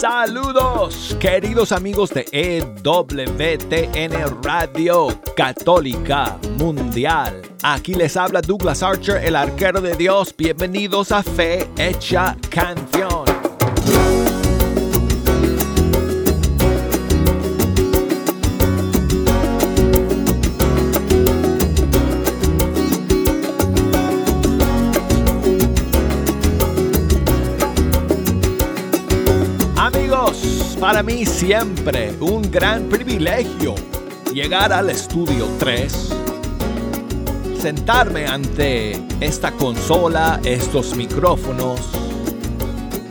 Saludos, queridos amigos de EWTN Radio Católica Mundial. Aquí les habla Douglas Archer, el arquero de Dios. Bienvenidos a Fe Hecha Canción. Para mí siempre un gran privilegio llegar al estudio 3, sentarme ante esta consola, estos micrófonos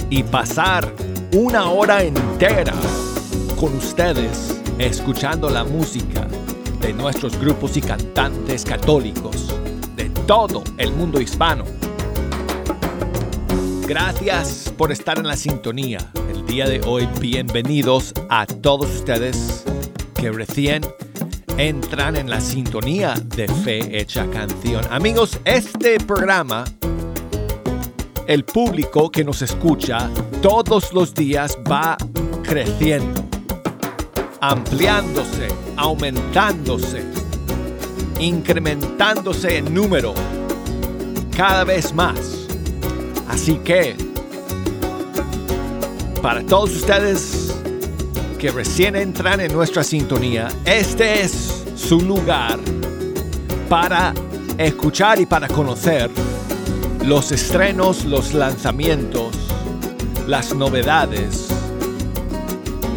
y pasar una hora entera con ustedes escuchando la música de nuestros grupos y cantantes católicos de todo el mundo hispano. Gracias por estar en la sintonía día de hoy. Bienvenidos a todos ustedes que recién entran en la sintonía de Fe Hecha Canción. Amigos, este programa, el público que nos escucha todos los días va creciendo, ampliándose, aumentándose, incrementándose en número cada vez más. Así que para todos ustedes que recién entran en nuestra sintonía, este es su lugar para escuchar y para conocer los estrenos, los lanzamientos, las novedades,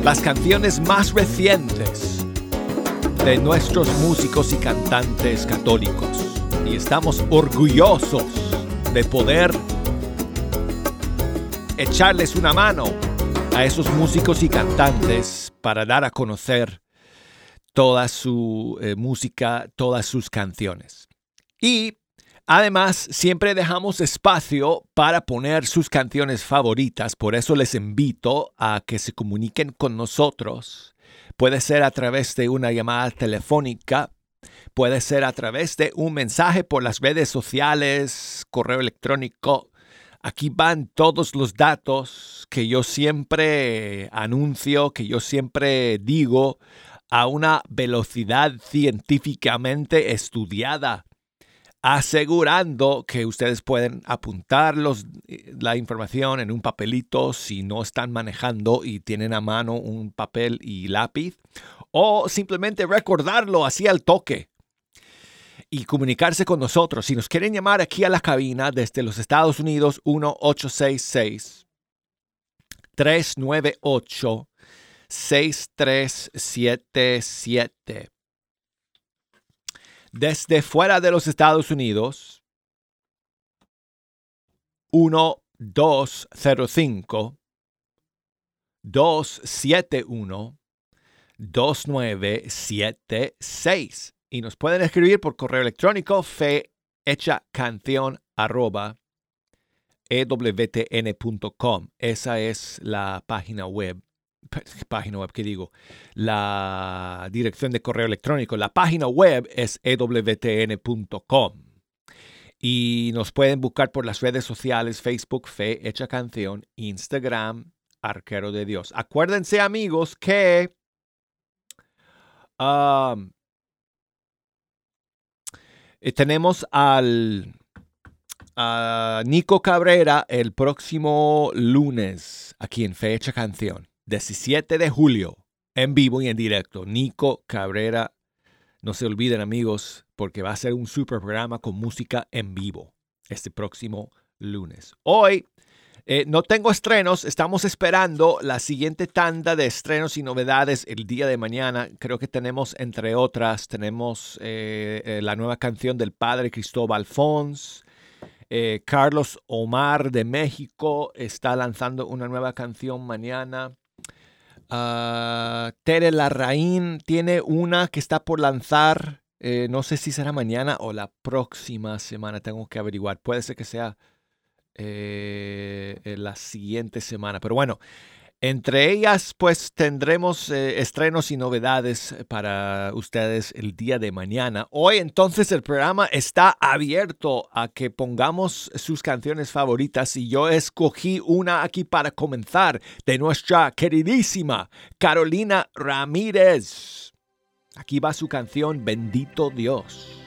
las canciones más recientes de nuestros músicos y cantantes católicos. Y estamos orgullosos de poder echarles una mano a esos músicos y cantantes para dar a conocer toda su eh, música, todas sus canciones. Y además siempre dejamos espacio para poner sus canciones favoritas, por eso les invito a que se comuniquen con nosotros. Puede ser a través de una llamada telefónica, puede ser a través de un mensaje por las redes sociales, correo electrónico, Aquí van todos los datos que yo siempre anuncio, que yo siempre digo a una velocidad científicamente estudiada, asegurando que ustedes pueden apuntar eh, la información en un papelito si no están manejando y tienen a mano un papel y lápiz, o simplemente recordarlo así al toque y comunicarse con nosotros. Si nos quieren llamar aquí a la cabina desde los Estados Unidos, 1-866 398 6377. Desde fuera de los Estados Unidos, 1205 271 2976 y nos pueden escribir por correo electrónico ewtn.com. Esa es la página web. Página web, ¿qué digo? La dirección de correo electrónico. La página web es ewtn.com. Y nos pueden buscar por las redes sociales, Facebook, Fe Hecha Canción, Instagram, Arquero de Dios. Acuérdense amigos que um, eh, tenemos al a Nico Cabrera el próximo lunes aquí en Fecha Canción, 17 de julio, en vivo y en directo. Nico Cabrera, no se olviden amigos, porque va a ser un super programa con música en vivo este próximo lunes. Hoy eh, no tengo estrenos, estamos esperando la siguiente tanda de estrenos y novedades el día de mañana. Creo que tenemos, entre otras, tenemos eh, eh, la nueva canción del padre Cristóbal Fons. Carlos Omar de México está lanzando una nueva canción mañana. Uh, Tere Larraín tiene una que está por lanzar. no sé si será mañana o la próxima semana. Tengo que averiguar. Puede ser que sea eh, la siguiente semana. Pero bueno, Entre ellas, pues tendremos eh, estrenos y novedades para ustedes el día de mañana. Hoy entonces el programa está abierto a que pongamos sus canciones favoritas y yo escogí una aquí para comenzar de nuestra queridísima Carolina Ramírez. Aquí va su canción Bendito Dios.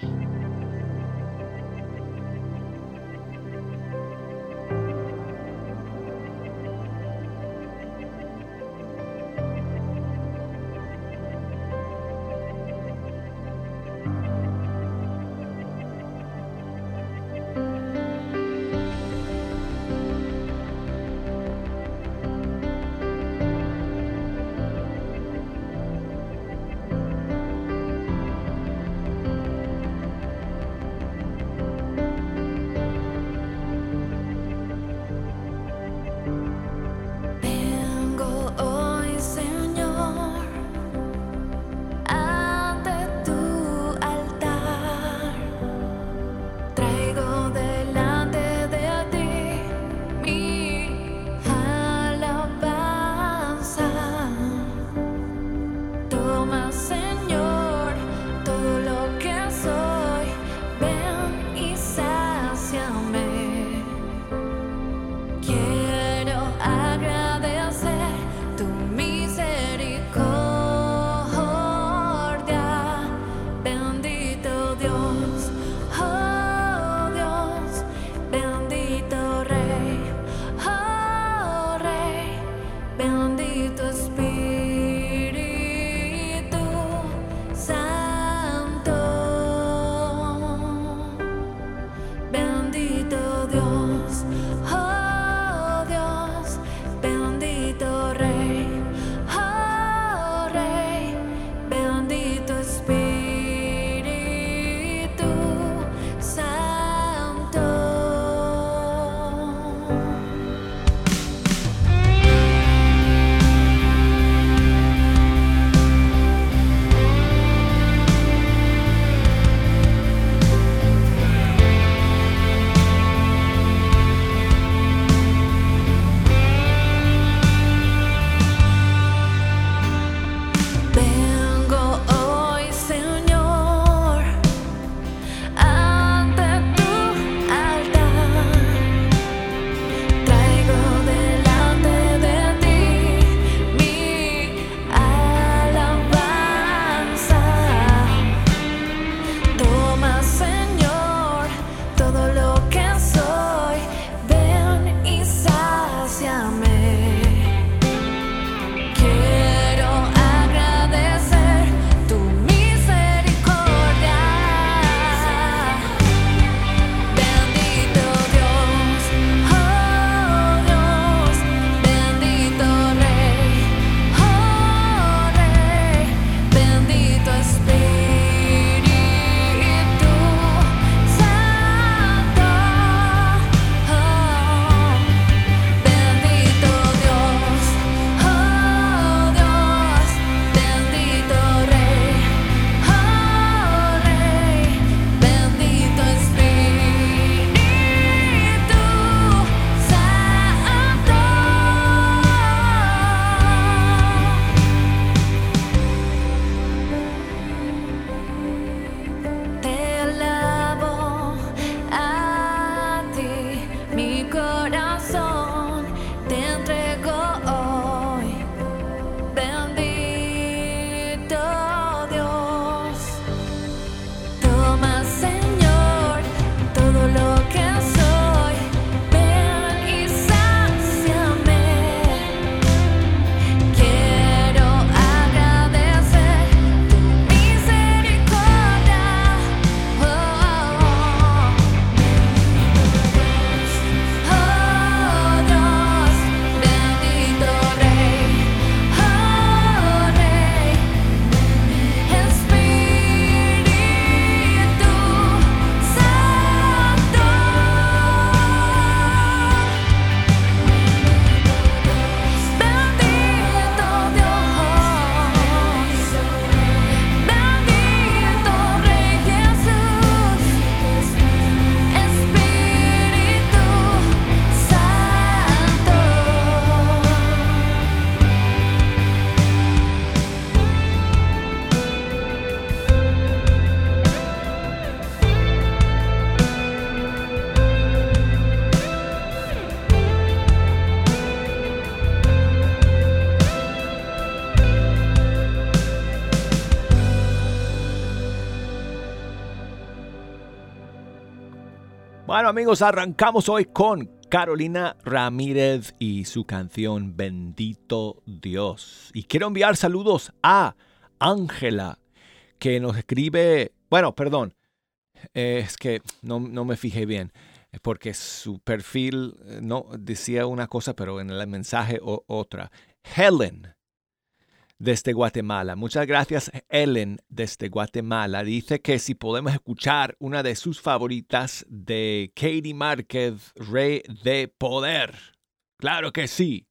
Amigos, arrancamos hoy con Carolina Ramírez y su canción Bendito Dios. Y quiero enviar saludos a Ángela, que nos escribe, bueno, perdón, es que no, me fijé bien, porque su perfil eh, no decía una cosa, pero en el mensaje otra. Helen desde Guatemala. Muchas gracias, Ellen, desde Guatemala. Dice que si podemos escuchar una de sus favoritas de Katie Márquez, Rey de Poder. Claro que sí.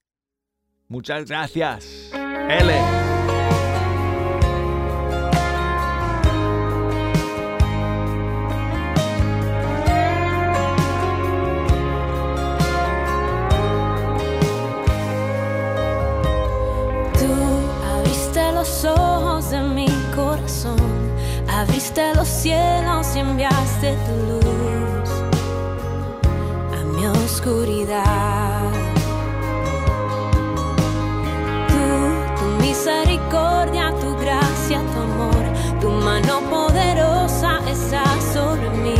Muchas gracias, Ellen. Abriste los cielos y enviaste tu luz a mi oscuridad. Tú, tu misericordia, tu gracia, tu amor, tu mano poderosa está sobre mí,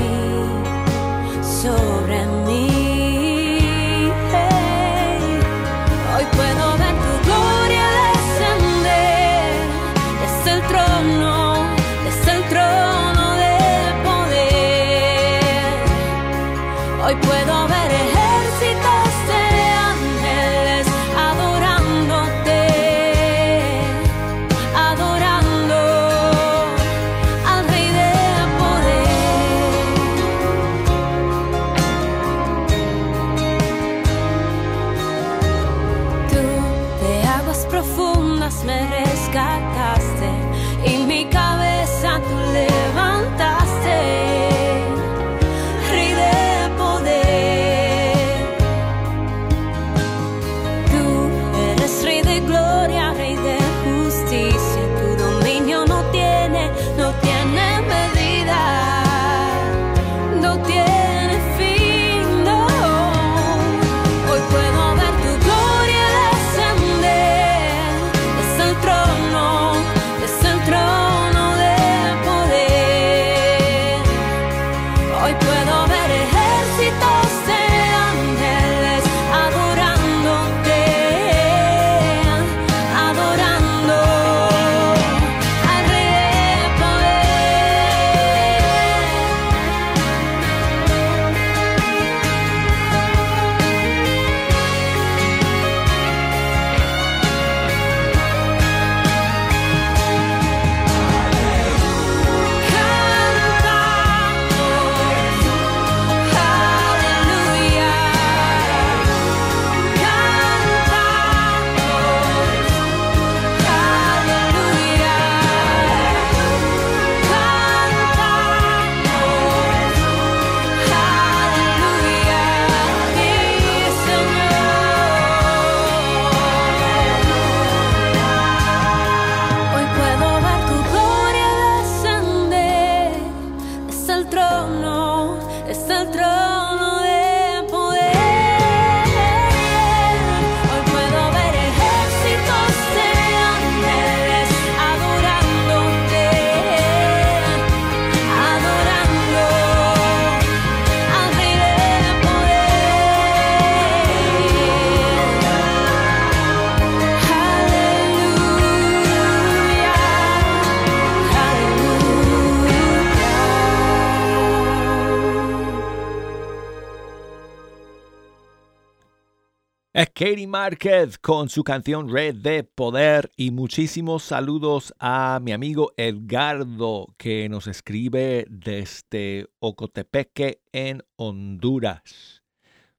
Katie Márquez con su canción Red de Poder y muchísimos saludos a mi amigo Edgardo que nos escribe desde Ocotepeque en Honduras.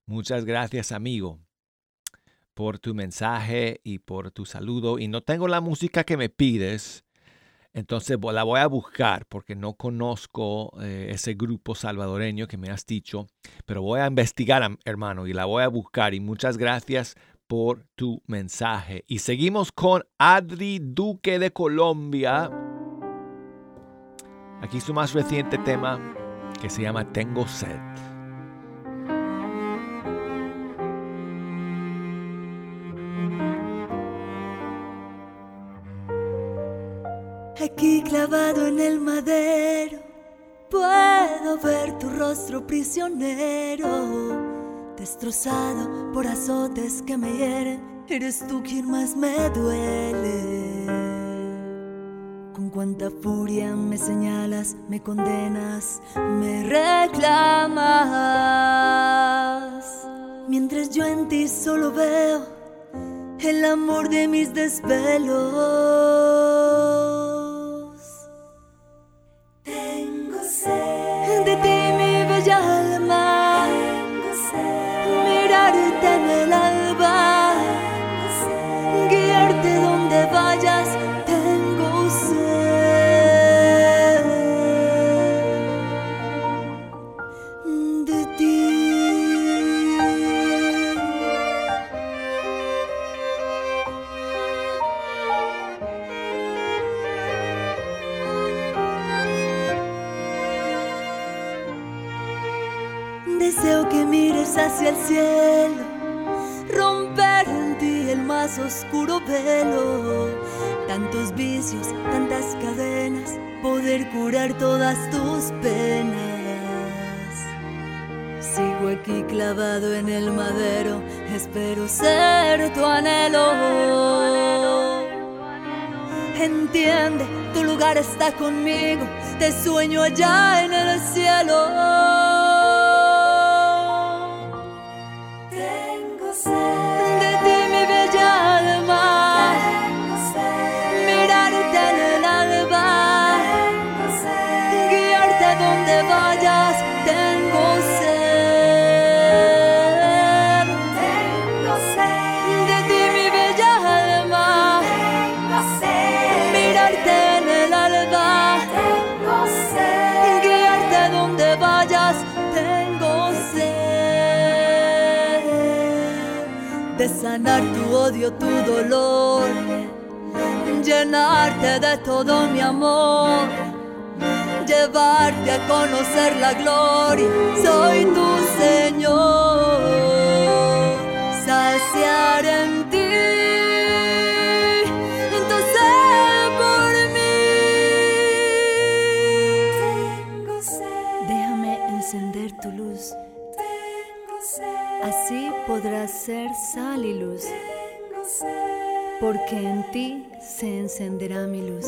Muchas gracias amigo por tu mensaje y por tu saludo y no tengo la música que me pides, entonces la voy a buscar porque no conozco eh, ese grupo salvadoreño que me has dicho, pero voy a investigar, hermano, y la voy a buscar. Y muchas gracias por tu mensaje. Y seguimos con Adri Duque de Colombia. Aquí su más reciente tema que se llama Tengo sed. Aquí clavado en el madero, puedo ver tu rostro prisionero, destrozado por azotes que me hieren. Eres tú quien más me duele. Con cuánta furia me señalas, me condenas, me reclamas. Mientras yo en ti solo veo el amor de mis desvelos. Cielo, romper en ti el más oscuro velo. Tantos vicios, tantas cadenas, poder curar todas tus penas. Sigo aquí clavado en el madero, espero ser tu anhelo. Entiende, tu lugar está conmigo, te sueño allá en el cielo. Sanar tu odio, tu dolor, llenarte de todo mi amor, llevarte a conocer la gloria, soy tu Señor, saciar en porque en ti se encenderá mi luz.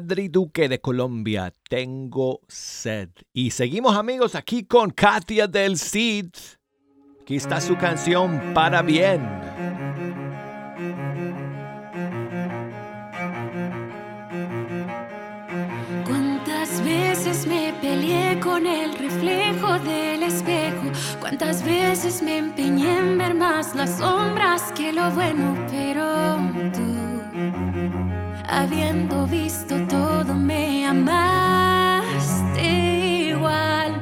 Adri Duque de Colombia, Tengo Sed. Y seguimos amigos aquí con Katia del Cid. Aquí está su canción Para Bien. ¿Cuántas veces me peleé con el reflejo del espejo? ¿Cuántas veces me empeñé en ver más las sombras que lo bueno? Pero tú habiendo visto todo me amaste igual.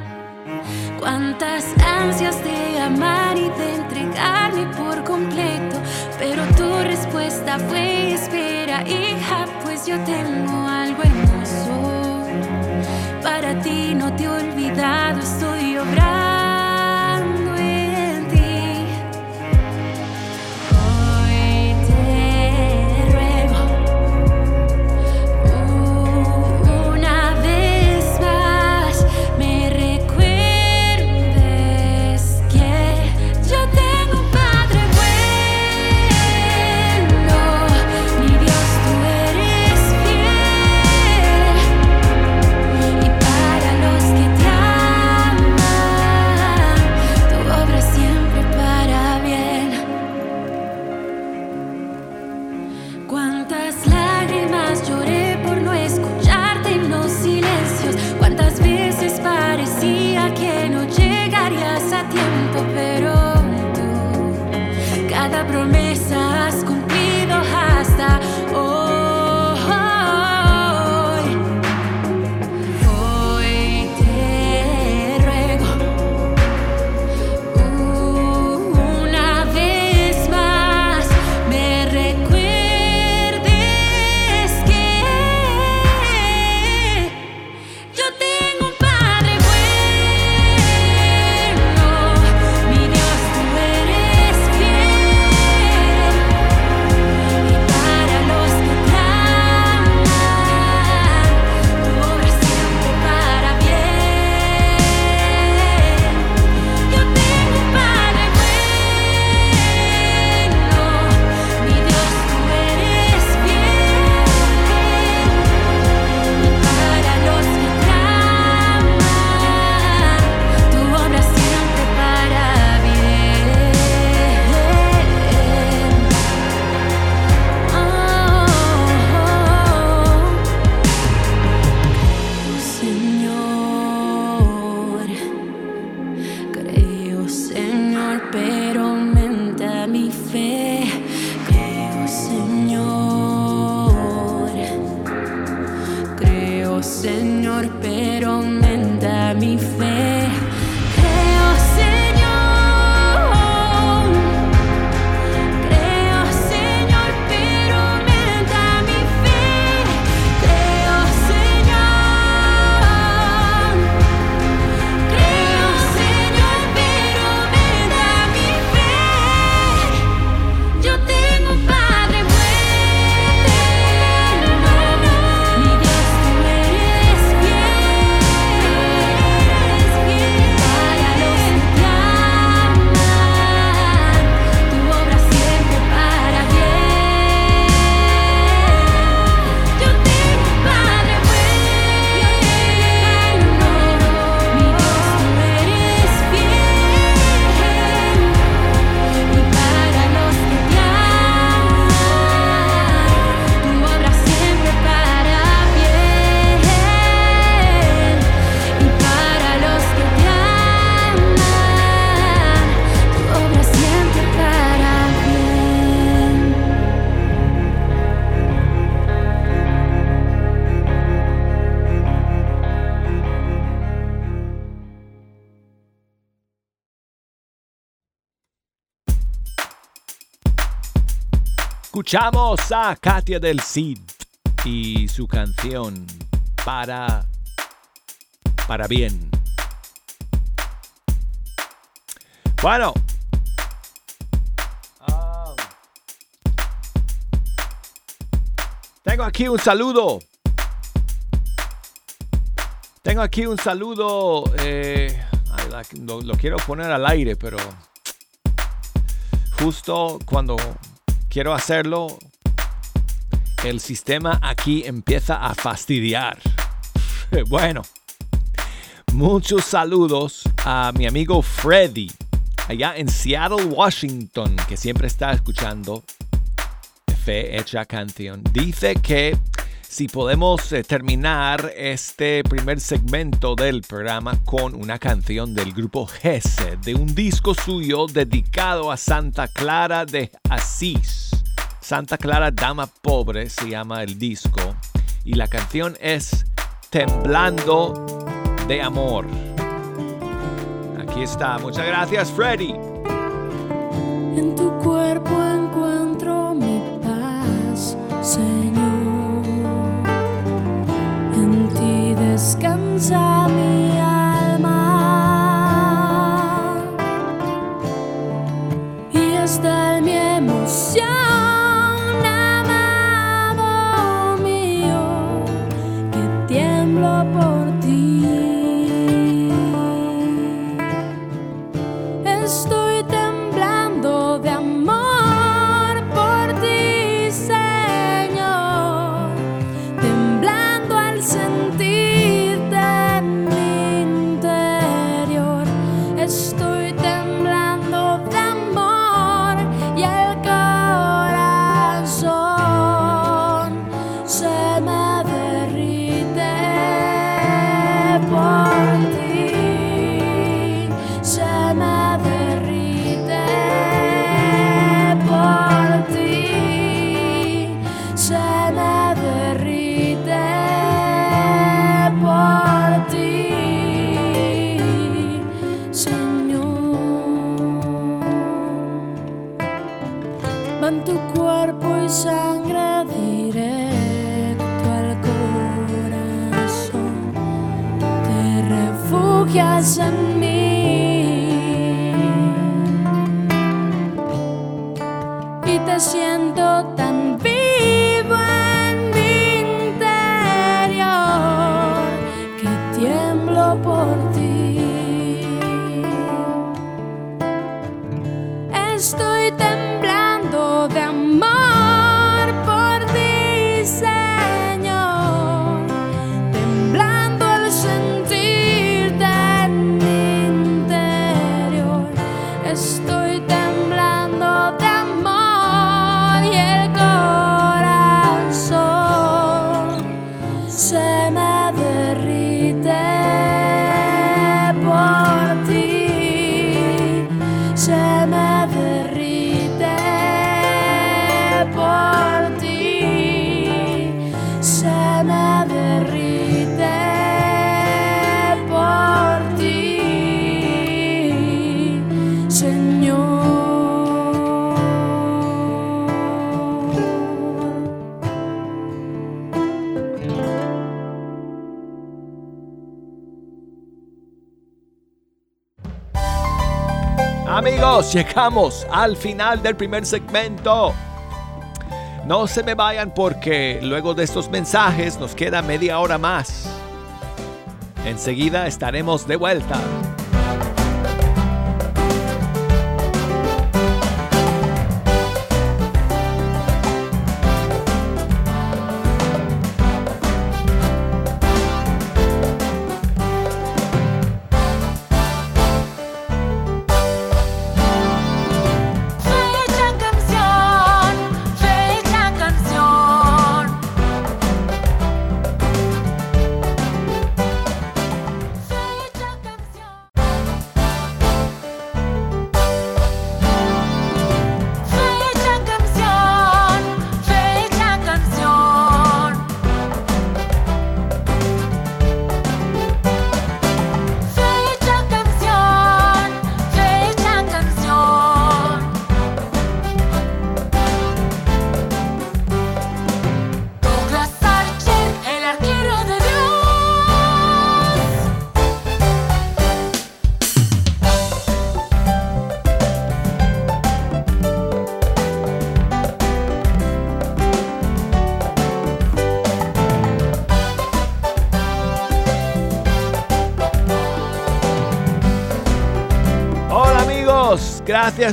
Cuántas ansias de amar y de entregarme por completo, pero tu respuesta fue espera, hija, pues yo tengo algo hermoso. Para ti no te he olvidado, estoy obrando. Escuchamos a Katia del Cid y su canción para para bien. Bueno. Tengo aquí un saludo. Tengo aquí un saludo. Eh, lo, lo quiero poner al aire, pero justo cuando quiero hacerlo, el sistema aquí empieza a fastidiar. Bueno, muchos saludos a mi amigo Freddy, allá en Seattle, Washington, que siempre está escuchando Fe Hecha Canción. Dice que si podemos eh, terminar este primer segmento del programa con una canción del grupo Gese, de un disco suyo dedicado a Santa Clara de Asís. Santa Clara Dama Pobre se llama el disco y la canción es Temblando de Amor. Aquí está, muchas gracias Freddy. estoy llegamos al final del primer segmento. No se me vayan porque luego de estos mensajes nos queda media hora más. Enseguida estaremos de vuelta.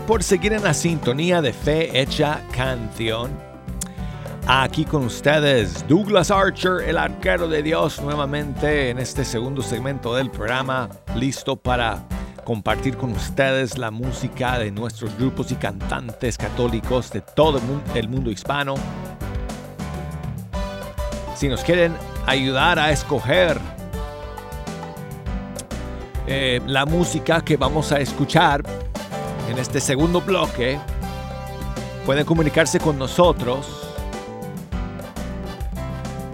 Por seguir en la sintonía de Fe Hecha Canción. Aquí con ustedes Douglas Archer, el arquero de Dios, nuevamente en este segundo segmento del programa, listo para compartir con ustedes la música de nuestros grupos y cantantes católicos de todo el mundo hispano. Si nos quieren ayudar a escoger eh, la música que vamos a escuchar en este segundo bloque, pueden comunicarse con nosotros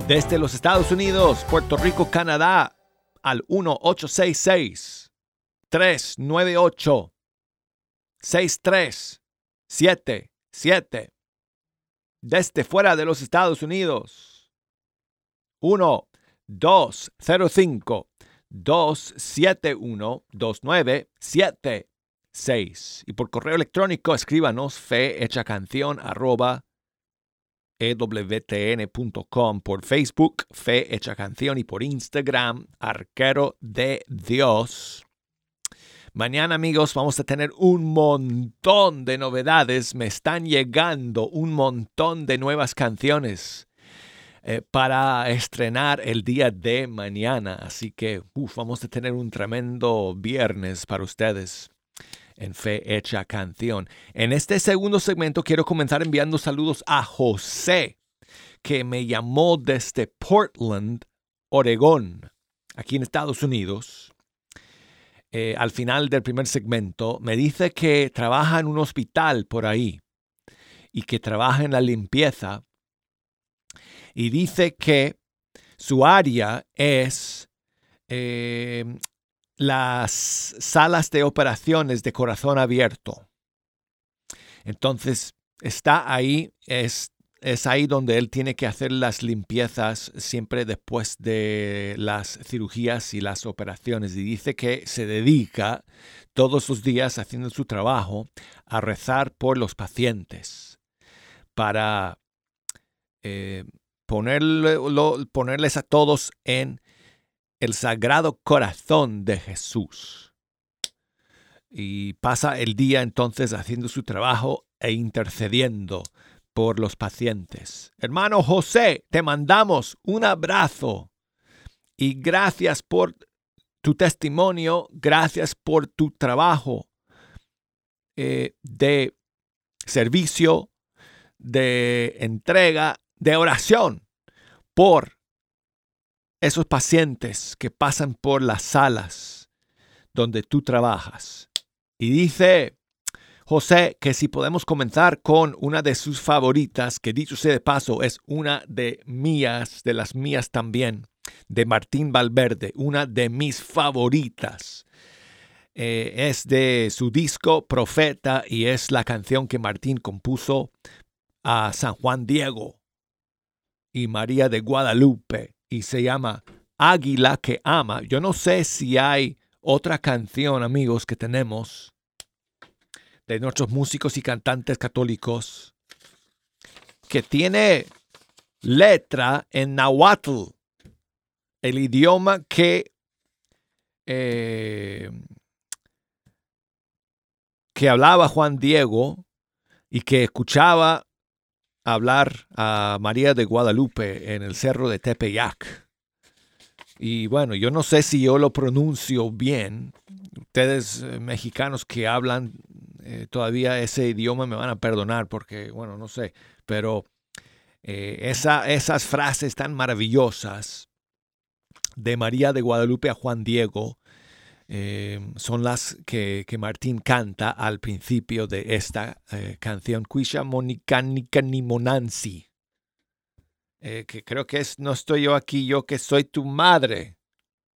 desde los Estados Unidos, Puerto Rico, Canadá, al 1866 398 6377 desde fuera de los Estados Unidos 1 205 271 2976 y por correo electrónico escríbanos fe hecha canción arroba ewtn.com por Facebook Fe Hecha Canción y por Instagram Arquero de Dios. Mañana amigos vamos a tener un montón de novedades, me están llegando un montón de nuevas canciones eh, para estrenar el día de mañana, así que vamos a tener un tremendo viernes para ustedes en Fe Hecha Canción. En este segundo segmento quiero comenzar enviando saludos a José, que me llamó desde Portland, Oregón, aquí en Estados Unidos eh, al final del primer segmento, me dice que trabaja en un hospital por ahí y que trabaja en la limpieza. Y dice que su área es eh, las salas de operaciones de corazón abierto. Entonces, está ahí, es es ahí donde él tiene que hacer las limpiezas siempre después de las cirugías y las operaciones. Y dice que se dedica todos los días haciendo su trabajo a rezar por los pacientes para eh, ponerles a todos en el sagrado corazón de Jesús. Y pasa el día entonces haciendo su trabajo e intercediendo por los pacientes. Hermano José, te mandamos un abrazo y gracias por tu testimonio, gracias por tu trabajo eh, de servicio, de entrega, de oración por esos pacientes que pasan por las salas donde tú trabajas. Y dice José que si podemos comenzar con una de sus favoritas, que dicho sea de paso es una de mías, de las mías también, de Martín Valverde, una de mis favoritas. Eh, es de su disco Profeta y es la canción que Martín compuso a San Juan Diego y María de Guadalupe y se llama Águila que ama. Yo no sé si hay otra canción, amigos, que tenemos de nuestros músicos y cantantes católicos, que tiene letra en nahuatl, el idioma que, eh, que hablaba Juan Diego y que escuchaba hablar a María de Guadalupe en el cerro de Tepeyac. Y bueno, yo no sé si yo lo pronuncio bien. Ustedes eh, mexicanos que hablan eh, todavía ese idioma me van a perdonar porque, bueno, no sé, pero eh, esas frases tan maravillosas de María de Guadalupe a Juan Diego eh, son las que, Martín canta al principio de esta canción, Quisha Monica ni Monansi, que creo que es No estoy yo aquí, yo que soy tu madre.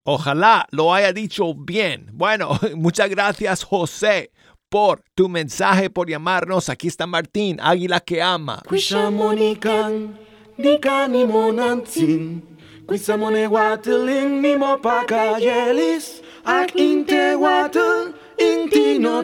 Ojalá lo haya dicho bien. Bueno, muchas gracias José por tu mensaje, por llamarnos. Aquí está Martín, Águila que ama. Quishamonikan, dikani monantin. Quisamone watelin ni mo pakayelis. Ak inte watel, inti no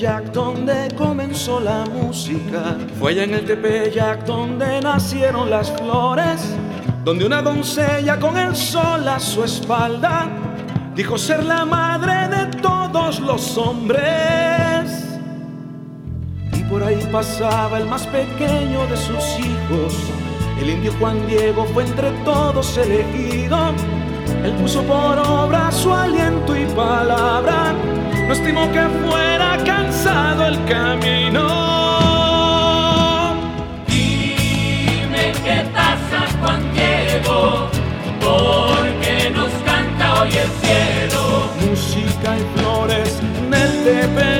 Donde comenzó la música. Fue allá en el Tepeyac donde nacieron las flores. Donde una doncella con el sol a su espalda dijo ser la madre de todos los hombres. Y por ahí pasaba el más pequeño de sus hijos. El indio Juan Diego fue entre todos elegido. Él puso por obra su aliento y palabra. No estimó que fuera el camino. Dime qué pasa, Juan Diego, porque nos canta hoy el cielo. Música y flores en el Tepeyac.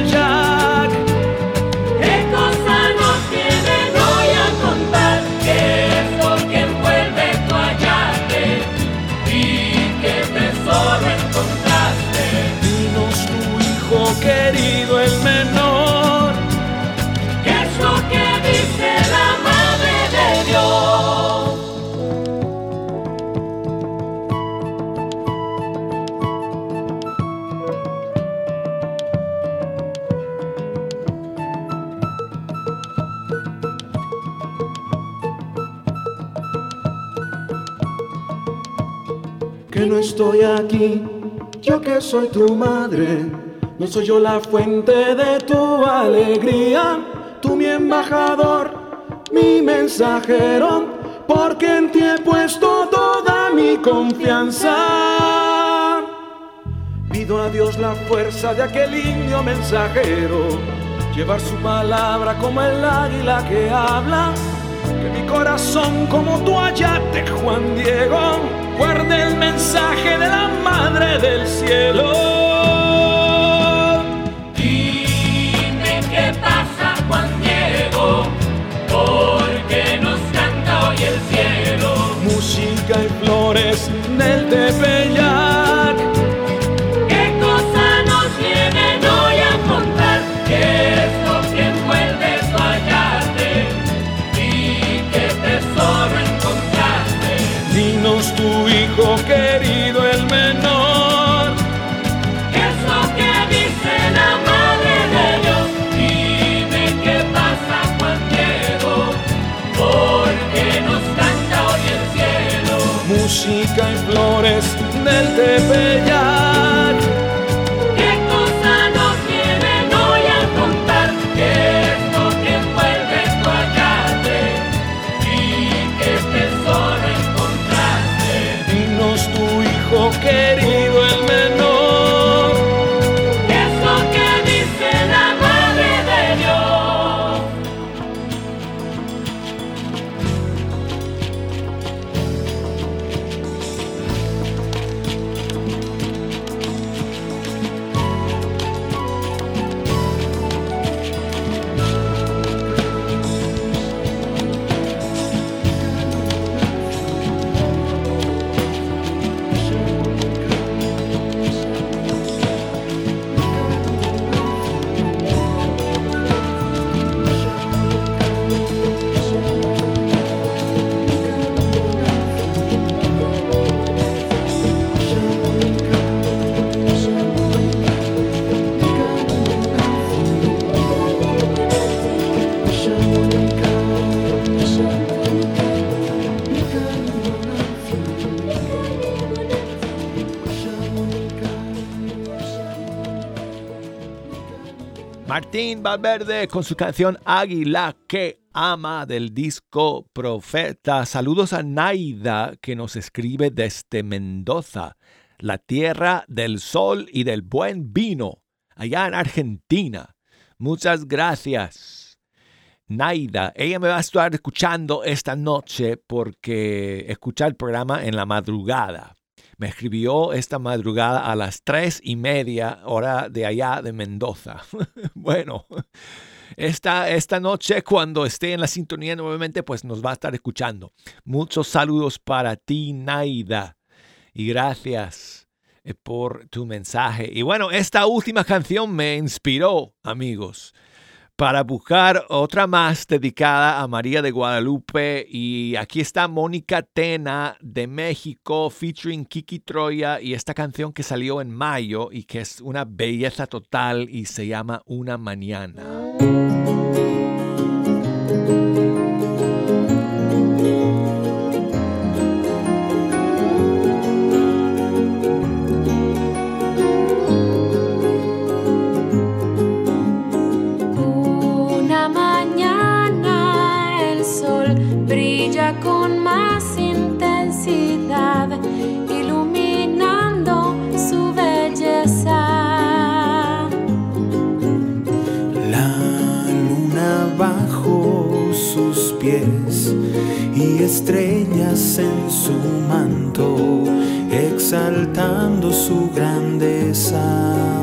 Aquí, yo que soy tu madre, no soy yo la fuente de tu alegría, tú mi embajador, mi mensajero, porque en ti he puesto toda mi confianza. Pido a Dios la fuerza de aquel indio mensajero, llevar su palabra como el águila que habla, que mi corazón como tu ayate, Juan Diego, guarde el mensaje de la Madre del Cielo. Del Tepeyac. Martín Valverde con su canción Águila que ama del disco Profeta. Saludos a Naida que nos escribe desde Mendoza, la tierra del sol y del buen vino, allá en Argentina. Muchas gracias. Naida, ella me va a estar escuchando esta noche porque escucha el programa en la madrugada. Me escribió esta madrugada a las tres y media hora de allá de Mendoza. bueno, esta, esta noche cuando esté en la sintonía nuevamente, pues nos va a estar escuchando. Muchos saludos para ti, Naida. Y gracias eh, por tu mensaje. Y bueno, esta última canción me inspiró, amigos para buscar otra más dedicada a María de Guadalupe. Y aquí está Mónica Tena de México featuring Kiki Troya y esta canción que salió en mayo y que es una belleza total y se llama Una Mañana. Y estrellas en su manto, exaltando su grandeza.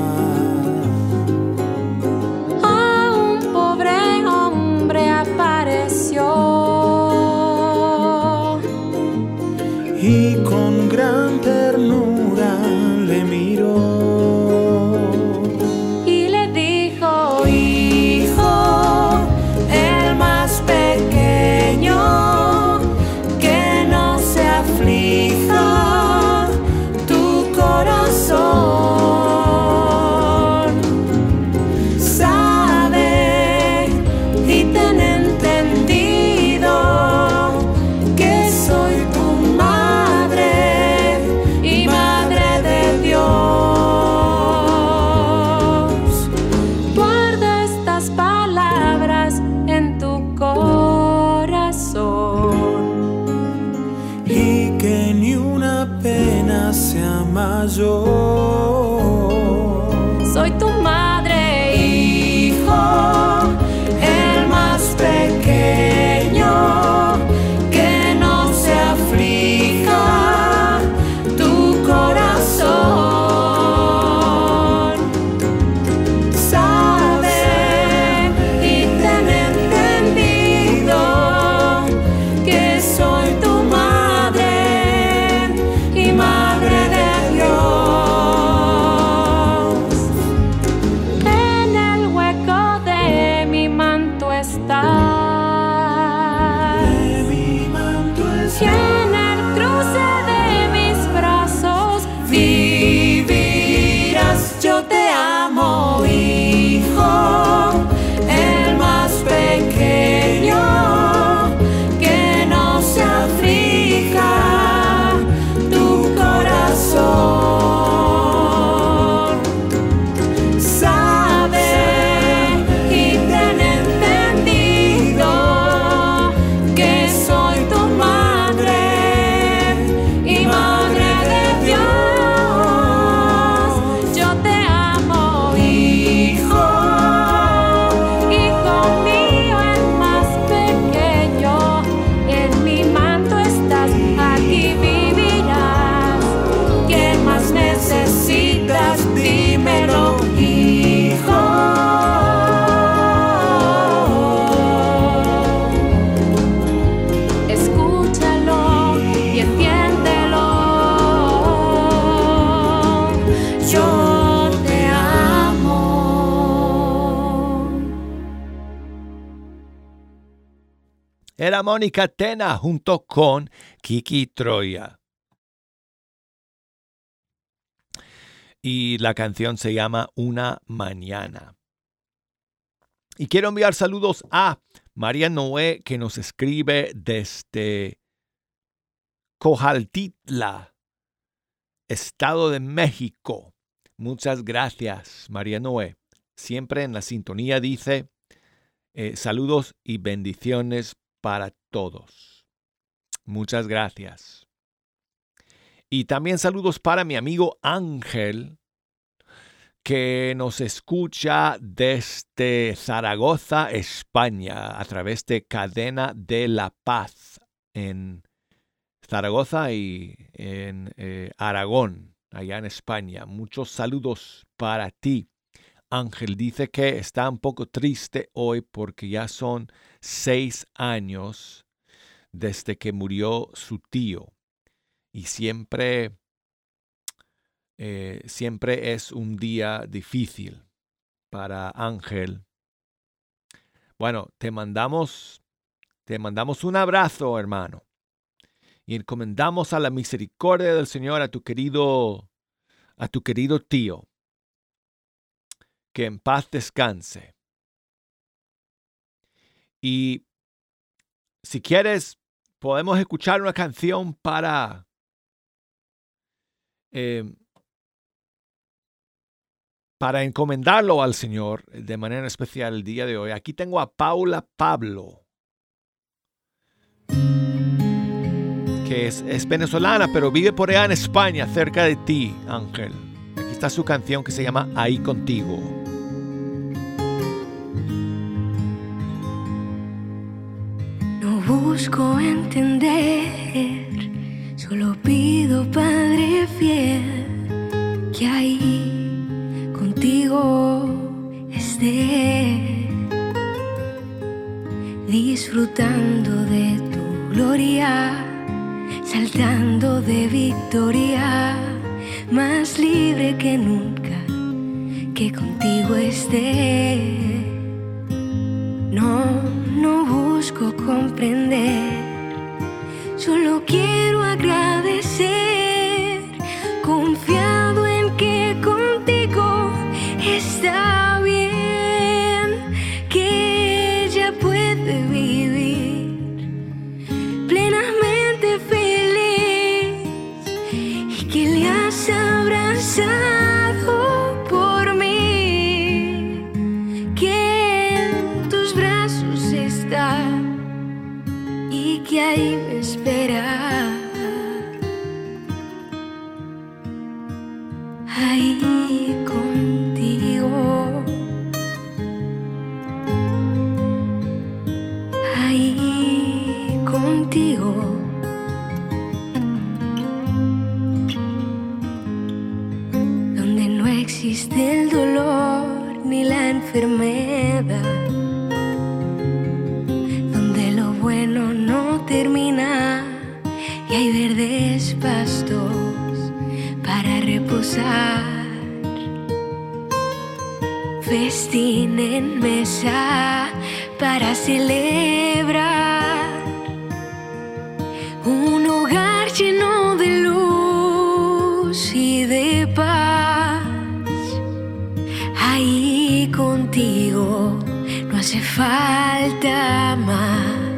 Era Mónica Tena junto con Kiki Troya. Y la canción se llama Una Mañana. Y quiero enviar saludos a María Noé que nos escribe desde Cojaltitla, Estado de México. Muchas gracias, María Noé. Siempre en la sintonía dice eh, saludos y bendiciones para todos. Muchas gracias. Y también saludos para mi amigo Ángel, que nos escucha desde Zaragoza, España, a través de Cadena de la Paz en Zaragoza y en eh, Aragón, allá en España. Muchos saludos para ti. Ángel dice que está un poco triste hoy porque ya son seis años desde que murió su tío. Y siempre, eh, siempre es un día difícil para Ángel Bueno, te mandamos, te mandamos un abrazo, hermano. Y encomendamos a la misericordia del Señor a tu querido, a tu querido tío. Que en paz descanse. Y si quieres, podemos escuchar una canción para eh, para encomendarlo al Señor de manera especial el día de hoy. Aquí tengo a Paula Pablo, que es, es venezolana, pero vive por allá en España, cerca de ti, Ángel. Aquí está su canción que se llama Ahí contigo. Busco entender, solo pido Padre fiel que ahí contigo esté, disfrutando de tu gloria, saltando de victoria, más libre que nunca, que contigo esté. No, comprender, solo quiero agradecer, confiado en que contigo está para celebrar un hogar lleno de luz y de paz. Ahí contigo no hace falta más.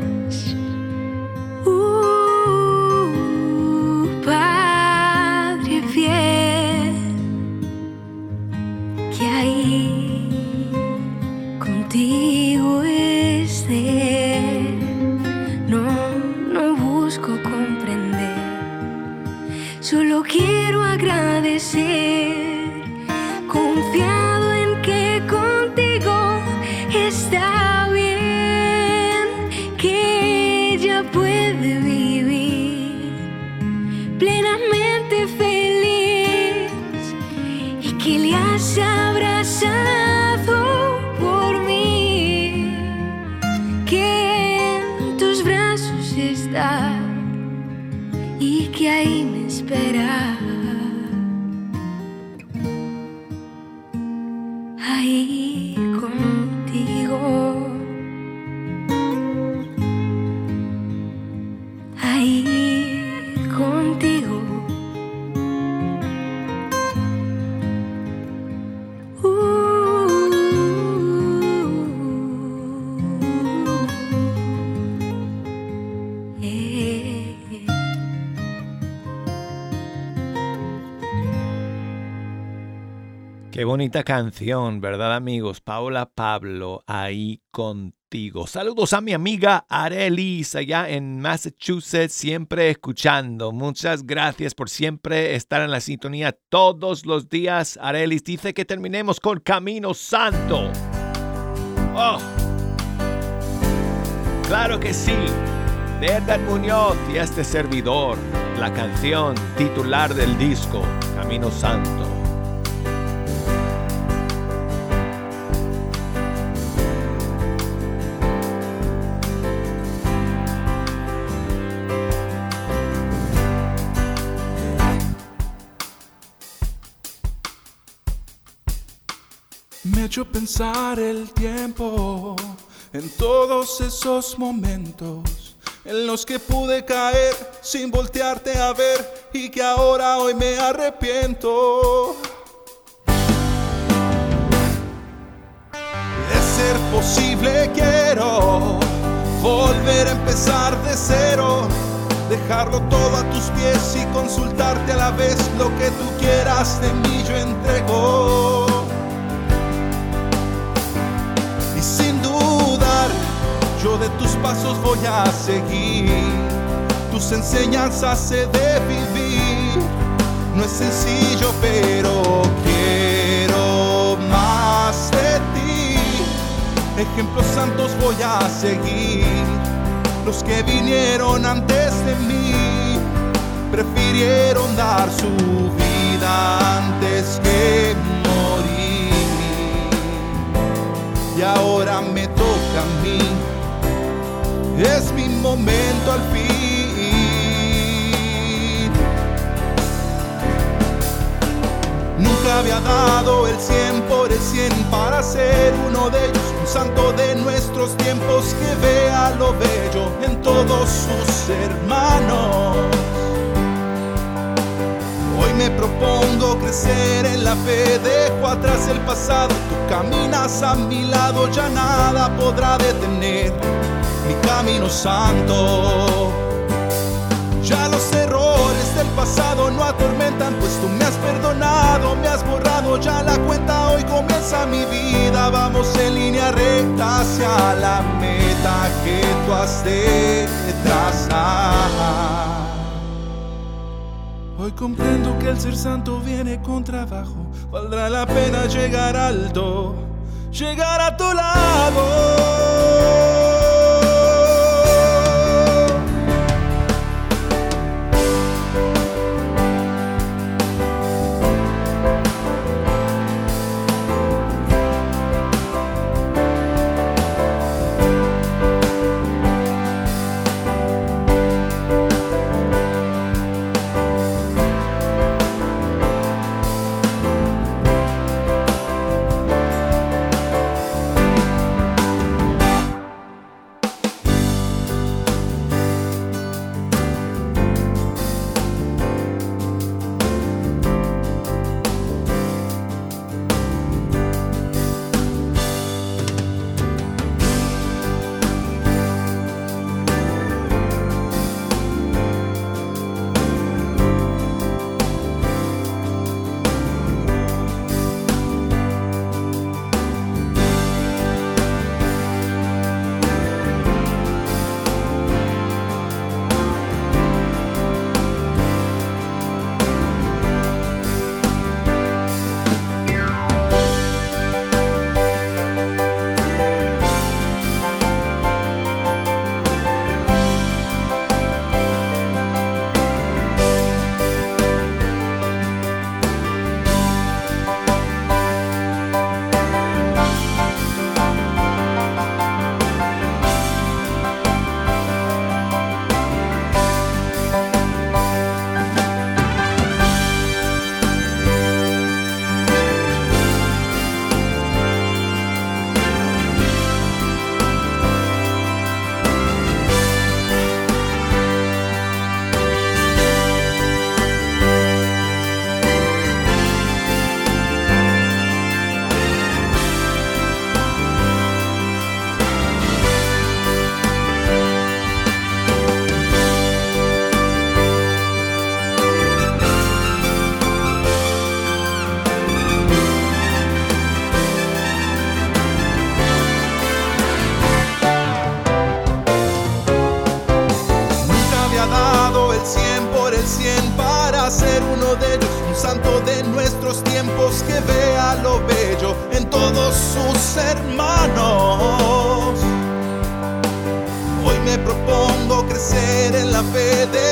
Bonita canción, ¿verdad amigos? Paula Pablo, ahí contigo. Saludos a mi amiga Arelis allá en Massachusetts, siempre escuchando. Muchas gracias por siempre estar en la sintonía todos los días. Arelis dice que terminemos con Camino Santo. Oh, claro que sí. De Edgar Muñoz y este servidor, la canción titular del disco, Camino Santo. Hecho pensar el tiempo en todos esos momentos en los que pude caer sin voltearte a ver y que ahora hoy me arrepiento. De ser posible quiero volver a empezar de cero, dejarlo todo a tus pies y consultarte a la vez lo que tú quieras de mí yo entrego. Yo de tus pasos voy a seguir, tus enseñanzas he de vivir. No es sencillo, pero quiero más de ti. Ejemplos santos voy a seguir. Los que vinieron antes de mí prefirieron dar su vida antes que morir. Y ahora me toca a mí. Es mi momento al fin. Nunca había dado el 100 por el 100 para ser uno de ellos, un santo de nuestros tiempos que vea lo bello en todos sus hermanos. Hoy me propongo crecer en la fe, dejo atrás el pasado, tú caminas a mi lado, ya nada podrá detener mi camino santo. Ya los errores del pasado no atormentan, pues tú me has perdonado, me has borrado ya la cuenta, hoy comienza mi vida, vamos en línea recta hacia la meta que tú has de trazar. Hoy comprendo que el ser santo viene con trabajo, valdrá la pena llegar alto, llegar a tu lado.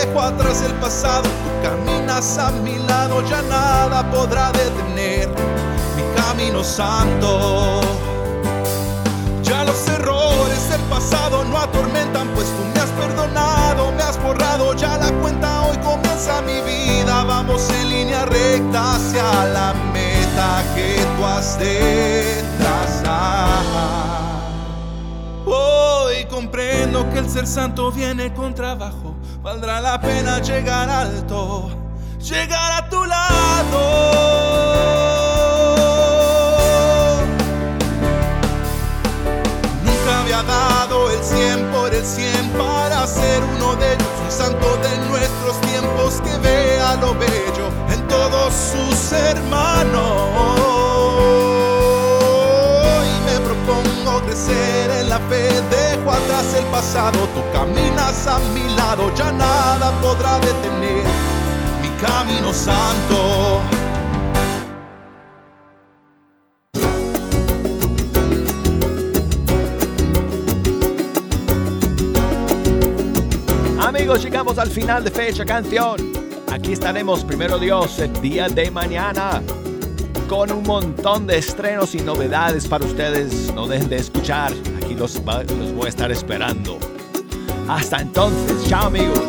Dejo atrás el pasado, tú caminas a mi lado, ya nada podrá detener mi camino santo. Ya los errores del pasado no atormentan, pues tú me has perdonado, me has borrado ya la cuenta, hoy comienza mi vida, vamos en línea recta hacia la meta que tú has de trazar. Oh, comprendo que el ser santo viene con trabajo. Valdrá la pena llegar alto, llegar a tu lado. Nunca había dado el 100 por el 100 para ser uno de ellos, un santo de nuestros tiempos que vea lo bello en todos sus hermanos crecer en la fe, dejo atrás el pasado, tú caminas a mi lado, ya nada podrá detener mi camino santo. Amigos, llegamos al final de Fecha Canción. Aquí estaremos, primero Dios, el día de mañana con un montón de estrenos y novedades para ustedes. No dejen de escuchar, aquí los, los voy a estar esperando. Hasta entonces, chao amigos.